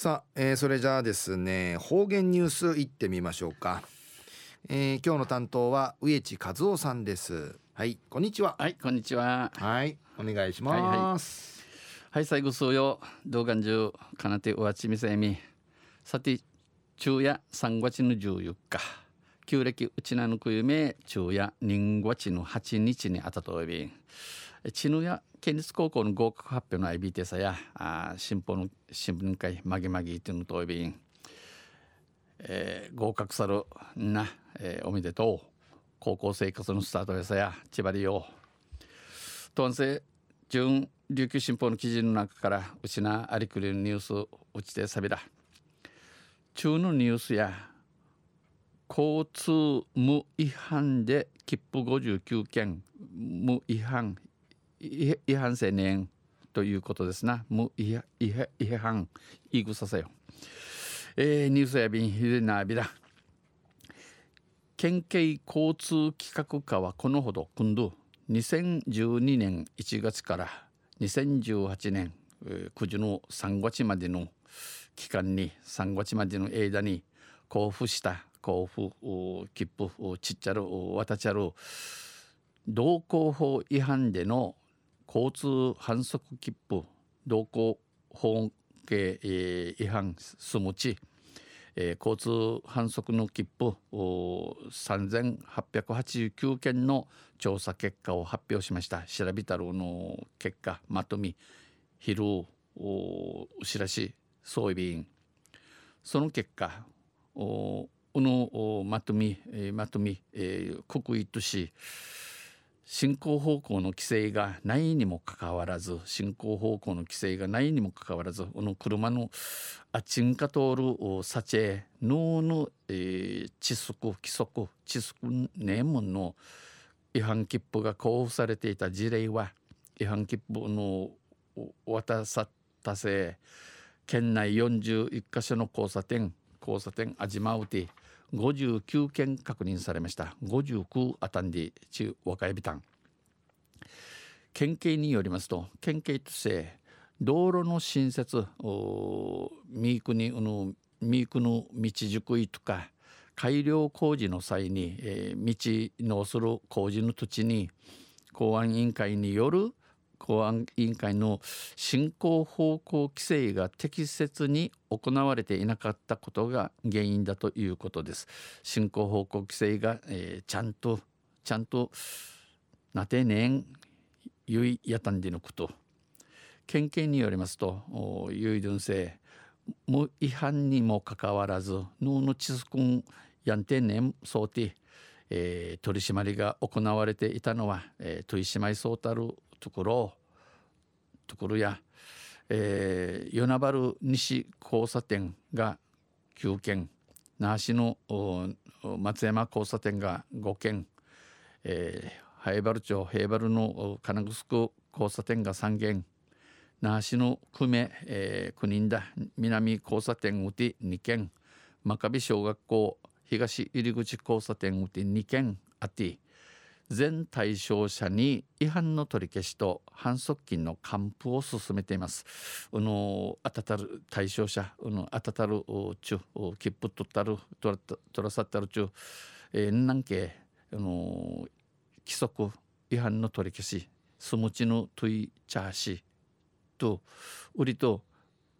さあ、えー、それじゃあですね方言ニュースいってみましょうか、えー、今日の担当は植地和夫さんです。はいこんにちは。はいこんにちは。はいお願いします。はい、はい、最後数曜動画中かなておわちみせみ。さて昼夜3月の14日。旧暦うちなぬくゆめ昼夜人月の8日にあたとびちぬや県立高校の合格発表の IB テサやあ新報の新聞会まぎまぎっていうのとびん、えー、合格さるな、えー、おめでとう。高校生活のスタートやさや千葉りよとんせ準琉球新報の記事の中からうちなありくりのニュースうちてさびら。中のニュースや交通無違反で切符59件無違反違反青年ということですな。無違反、言い草せよ。えー、ニュースやびんひでなびら。県警交通企画課はこのほど今度2012年1月から2018年9時の3月までの期間に3月までの間に交付した交付切符ちっちゃる渡ちゃる道交法違反での交通反則切符道交法系、えー、違反すむち、えー、交通反則の切符3889件の調査結果を発表しました。調べたるの結果まとめ昼お知らし総備員。その結果おのまとめ、まとめ、えー、国威とし進行方向の規制がないにもかかわらず進行方向の規制がないにもかかわらずこの車のあちんか通るサチェ脳の、えー、窒息規則窒息ネームの違反切符が交付されていた事例は違反切符の渡さったせ県内41カ所の交差点交差点あじまうて59件確認されました。59あたんで中若いビタン。県警によりますと県警として道路の新設ミークにのミークの道熟いとか改良工事の際に、えー、道のする工事の土地に公安委員会による公安委員会の進行方向規制が適切に行われていなかったことが原因だということです。進行方向規制が、えー、ちゃんとちゃんとなてねんゆいやたんでのこと県警によりますとゆいどんせ無違反にもかかわらず脳のちすくんやんてねんそうて、えー、取り締まりが行われていたのは、えー、取り締まりそうたるところところや、えー、与那原西交差点が9件那覇市の松山交差点が5件、えー、灰原町平原の金城交差点が3件那覇市の久米、えー、国人だ南交差点うて2件真壁小学校東入口交差点うて2件あって全対象者に違反の取り消しと反則金の還付を進めています。うのあたたる対象者、うのあたたるちゅ切符取ったる取ら取らさったるちゅえー、なんけあの規則違反の取り消しスムチのトイチャーシと売りと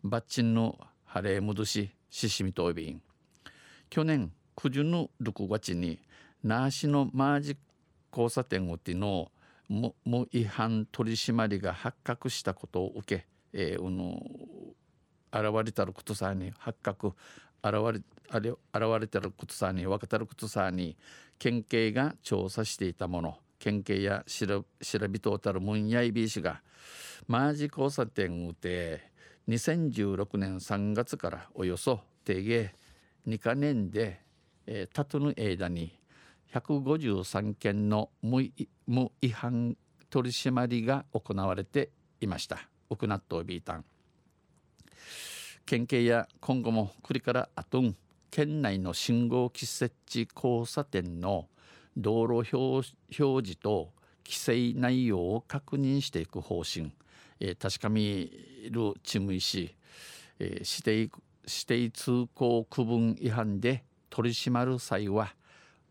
バッチンの晴れ戻しししみとおびん去年9時の6月に那覇市のマージッ交差点をての無違反取り締まりが発覚したことを受け、えー、の現れたることさに発覚現れあ現れたることさに分かたることさに県警が調査していたもの県警や調びとうたるムンヤイビー氏がマージ交差点をて2016年3月からおよそ定芸2か年で、えー、たとぬ間に153件の無違反取り締まりが行われていました。ウクナットビータン。県警や今後も栗からあとん県内の信号機設置交差点の道路表示と規制内容を確認していく方針、えー、確かみるチムイし、えー、していく指定通行区分違反で取り締まる際は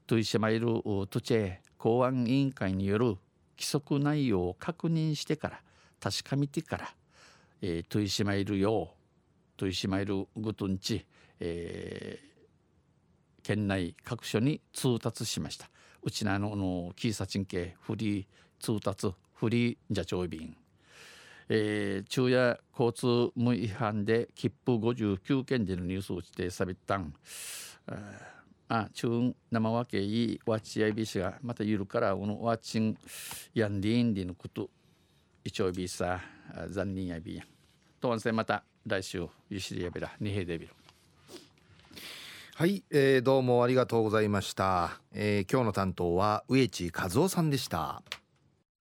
取り締まる土地公安委員会による規則内容を確認してから確かめてから、えー、取り締まるよう取り締まるごとんち、えー、県内各所に通達しました。うちなののキーサチン系フリー通達フリージャチョイ便えー、昼夜交通無違反で切符59件でのニュースをしてさびったんあ中生わけいいわちやいびしがまたゆるからこのわちんやんりんりのこと一応びさ残念やびや。とんせまた来週ゆしりやびら二平でびるはい、えー、どうもありがとうございました、えー、今日の担当は植地和夫さんでした。